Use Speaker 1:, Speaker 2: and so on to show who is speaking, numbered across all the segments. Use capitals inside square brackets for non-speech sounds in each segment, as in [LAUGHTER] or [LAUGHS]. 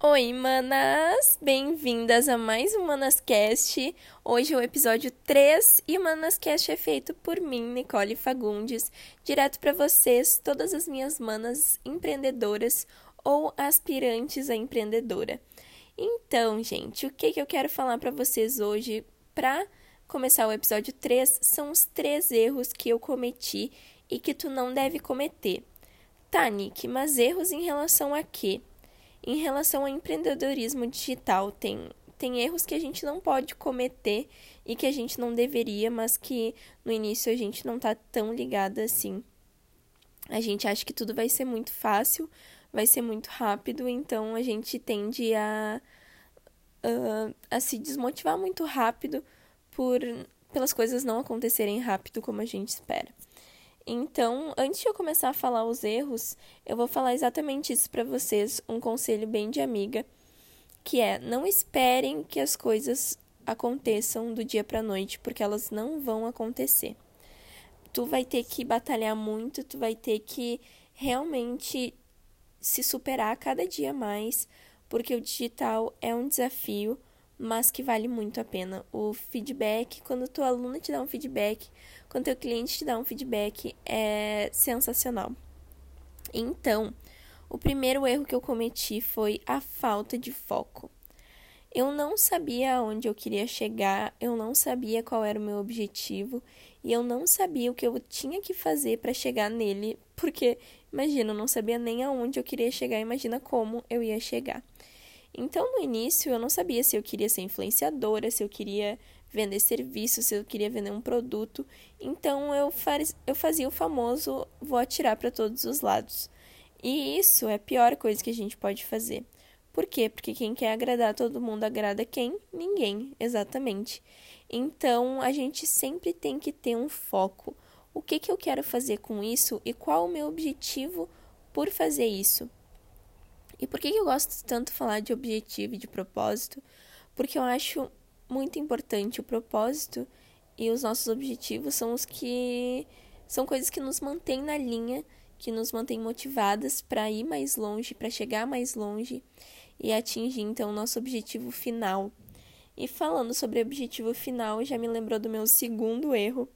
Speaker 1: Oi, manas! Bem-vindas a mais um Manascast. Hoje é o episódio 3 e o Manascast é feito por mim, Nicole Fagundes, direto para vocês, todas as minhas manas empreendedoras ou aspirantes a empreendedora. Então, gente, o que, que eu quero falar para vocês hoje para começar o episódio 3 são os três erros que eu cometi e que tu não deve cometer. Tá, Nick, mas erros em relação a quê? Em relação ao empreendedorismo digital, tem, tem erros que a gente não pode cometer e que a gente não deveria, mas que no início a gente não tá tão ligada assim. A gente acha que tudo vai ser muito fácil, vai ser muito rápido, então a gente tende a, a, a se desmotivar muito rápido por pelas coisas não acontecerem rápido como a gente espera. Então, antes de eu começar a falar os erros, eu vou falar exatamente isso para vocês, um conselho bem de amiga, que é: não esperem que as coisas aconteçam do dia para noite, porque elas não vão acontecer. Tu vai ter que batalhar muito, tu vai ter que realmente se superar cada dia mais, porque o digital é um desafio, mas que vale muito a pena. O feedback, quando tua aluna te dá um feedback, quando teu cliente te dá um feedback, é sensacional. Então, o primeiro erro que eu cometi foi a falta de foco. Eu não sabia aonde eu queria chegar, eu não sabia qual era o meu objetivo e eu não sabia o que eu tinha que fazer para chegar nele, porque imagina, eu não sabia nem aonde eu queria chegar, imagina como eu ia chegar. Então, no início, eu não sabia se eu queria ser influenciadora, se eu queria vender serviço, se eu queria vender um produto. Então, eu, faz, eu fazia o famoso vou atirar para todos os lados. E isso é a pior coisa que a gente pode fazer. Por quê? Porque quem quer agradar todo mundo agrada quem? Ninguém, exatamente. Então, a gente sempre tem que ter um foco. O que, que eu quero fazer com isso e qual o meu objetivo por fazer isso? E por que eu gosto tanto de falar de objetivo e de propósito? Porque eu acho muito importante o propósito e os nossos objetivos são os que são coisas que nos mantêm na linha, que nos mantêm motivadas para ir mais longe, para chegar mais longe e atingir então o nosso objetivo final. E falando sobre objetivo final, já me lembrou do meu segundo erro,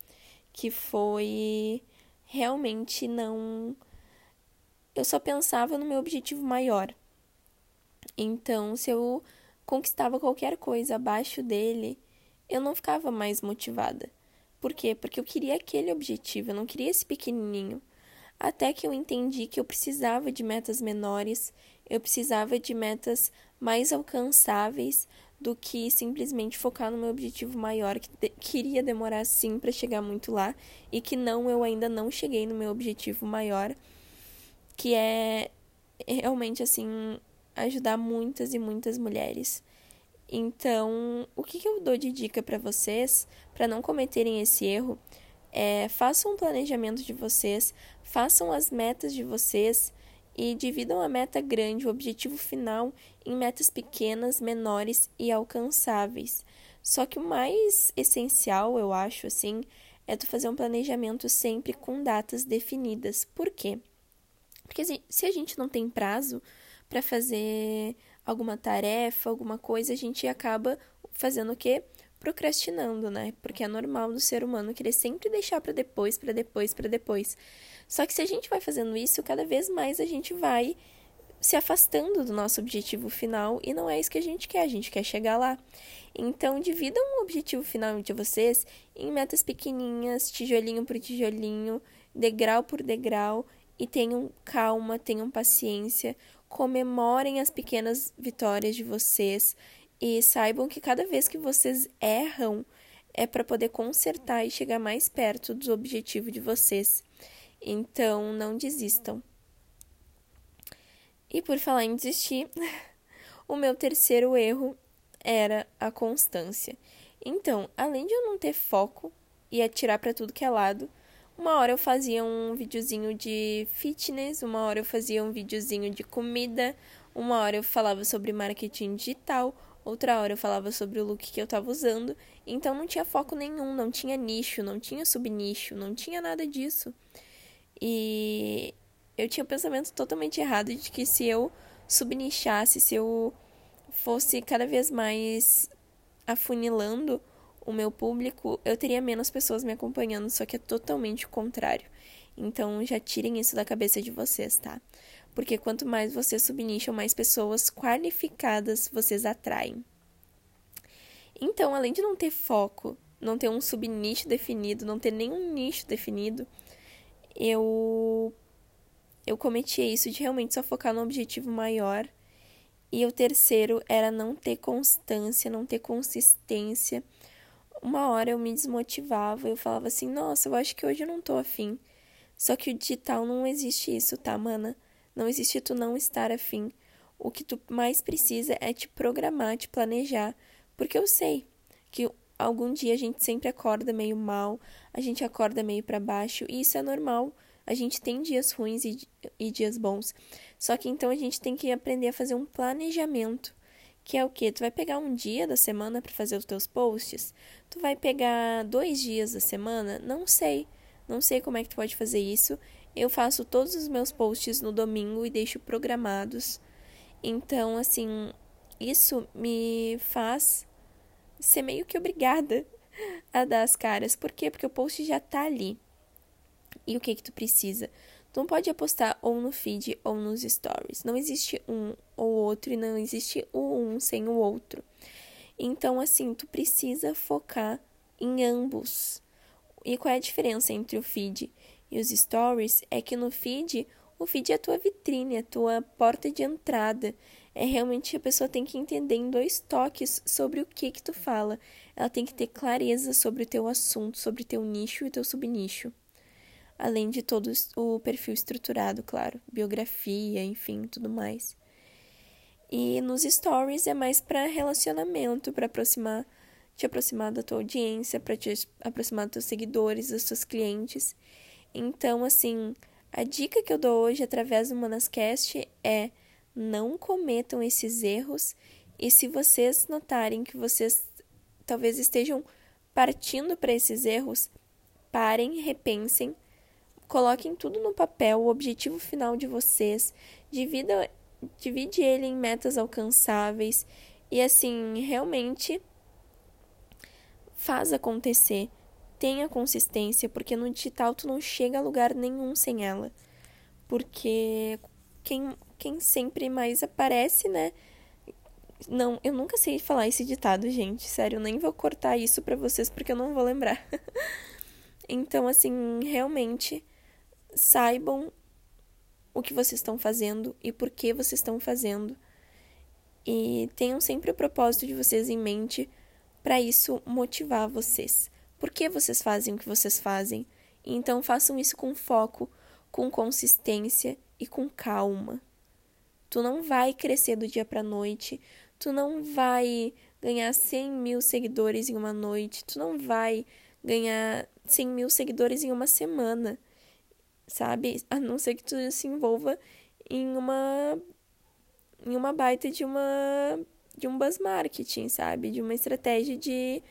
Speaker 1: que foi realmente não eu só pensava no meu objetivo maior. Então, se eu conquistava qualquer coisa abaixo dele, eu não ficava mais motivada. Por quê? Porque eu queria aquele objetivo, eu não queria esse pequenininho. Até que eu entendi que eu precisava de metas menores, eu precisava de metas mais alcançáveis do que simplesmente focar no meu objetivo maior, que queria demorar sim para chegar muito lá, e que não, eu ainda não cheguei no meu objetivo maior que é realmente assim ajudar muitas e muitas mulheres. Então, o que, eu dou de dica para vocês para não cometerem esse erro é façam um planejamento de vocês, façam as metas de vocês e dividam a meta grande, o objetivo final, em metas pequenas, menores e alcançáveis. Só que o mais essencial, eu acho assim, é tu fazer um planejamento sempre com datas definidas. Por quê? Porque se a gente não tem prazo para fazer alguma tarefa, alguma coisa, a gente acaba fazendo o quê? Procrastinando, né? Porque é normal do ser humano querer sempre deixar para depois, para depois, para depois. Só que se a gente vai fazendo isso, cada vez mais a gente vai se afastando do nosso objetivo final e não é isso que a gente quer, a gente quer chegar lá. Então, dividam o objetivo final de vocês em metas pequenininhas, tijolinho por tijolinho, degrau por degrau e tenham calma, tenham paciência, comemorem as pequenas vitórias de vocês e saibam que cada vez que vocês erram é para poder consertar e chegar mais perto do objetivo de vocês. Então, não desistam. E por falar em desistir, [LAUGHS] o meu terceiro erro era a constância. Então, além de eu não ter foco e atirar para tudo que é lado, uma hora eu fazia um videozinho de fitness, uma hora eu fazia um videozinho de comida, uma hora eu falava sobre marketing digital, outra hora eu falava sobre o look que eu tava usando. Então não tinha foco nenhum, não tinha nicho, não tinha subnicho, não tinha nada disso. E eu tinha o um pensamento totalmente errado de que se eu subnichasse, se eu fosse cada vez mais afunilando o meu público, eu teria menos pessoas me acompanhando, só que é totalmente o contrário. Então já tirem isso da cabeça de vocês, tá? Porque quanto mais vocês subnicham, mais pessoas qualificadas vocês atraem. Então, além de não ter foco, não ter um subnicho definido, não ter nenhum nicho definido, eu eu cometi isso de realmente só focar no objetivo maior. E o terceiro era não ter constância, não ter consistência. Uma hora eu me desmotivava, eu falava assim: "Nossa, eu acho que hoje eu não tô afim". Só que o digital não existe isso, tá, mana? Não existe tu não estar afim. O que tu mais precisa é te programar, te planejar, porque eu sei que algum dia a gente sempre acorda meio mal, a gente acorda meio para baixo, e isso é normal. A gente tem dias ruins e, e dias bons. Só que então a gente tem que aprender a fazer um planejamento. Que é o que? Tu vai pegar um dia da semana para fazer os teus posts? Tu vai pegar dois dias da semana? Não sei. Não sei como é que tu pode fazer isso. Eu faço todos os meus posts no domingo e deixo programados. Então, assim, isso me faz ser meio que obrigada [LAUGHS] a dar as caras. Por quê? Porque o post já tá ali. E o que que tu precisa? Tu não pode apostar ou no feed ou nos stories. Não existe um ou outro e não existe o um sem o outro. Então, assim, tu precisa focar em ambos. E qual é a diferença entre o feed e os stories? É que no feed, o feed é a tua vitrine, a tua porta de entrada. É realmente a pessoa tem que entender em dois toques sobre o que que tu fala. Ela tem que ter clareza sobre o teu assunto, sobre o teu nicho e o teu subnicho além de todo o perfil estruturado, claro, biografia, enfim, tudo mais. E nos stories é mais para relacionamento, para aproximar, te aproximar da tua audiência, para te aproximar dos teus seguidores, dos teus clientes. Então, assim, a dica que eu dou hoje através do Manascast é não cometam esses erros e se vocês notarem que vocês talvez estejam partindo para esses erros, parem, repensem Coloquem tudo no papel, o objetivo final de vocês. Divida, divide ele em metas alcançáveis. E assim, realmente faz acontecer. Tenha consistência, porque no digital tu não chega a lugar nenhum sem ela. Porque quem, quem sempre mais aparece, né? Não, eu nunca sei falar esse ditado, gente. Sério, eu nem vou cortar isso para vocês porque eu não vou lembrar. [LAUGHS] então, assim, realmente saibam o que vocês estão fazendo e por que vocês estão fazendo. E tenham sempre o propósito de vocês em mente para isso motivar vocês. Por que vocês fazem o que vocês fazem? Então façam isso com foco, com consistência e com calma. Tu não vai crescer do dia para noite, tu não vai ganhar 100 mil seguidores em uma noite, tu não vai ganhar 100 mil seguidores em uma semana sabe? A não ser que tu se envolva em uma em uma baita de uma de um buzz marketing, sabe? De uma estratégia de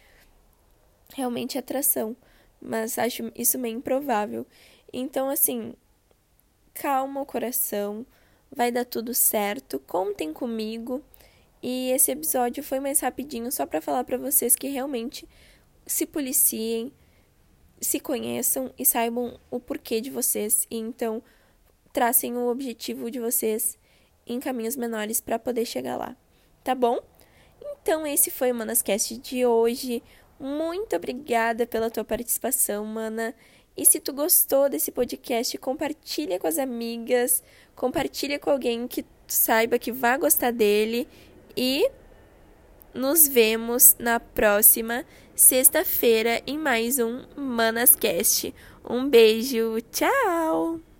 Speaker 1: realmente atração, mas acho isso meio improvável. Então assim, calma o coração, vai dar tudo certo, contem comigo. E esse episódio foi mais rapidinho só para falar para vocês que realmente se policiem, se conheçam e saibam o porquê de vocês e então tracem o objetivo de vocês em caminhos menores para poder chegar lá, tá bom? Então esse foi o Manascast de hoje. Muito obrigada pela tua participação, mana. E se tu gostou desse podcast, compartilha com as amigas, compartilha com alguém que saiba que vai gostar dele e nos vemos na próxima sexta-feira em mais um Manascast. Um beijo, tchau!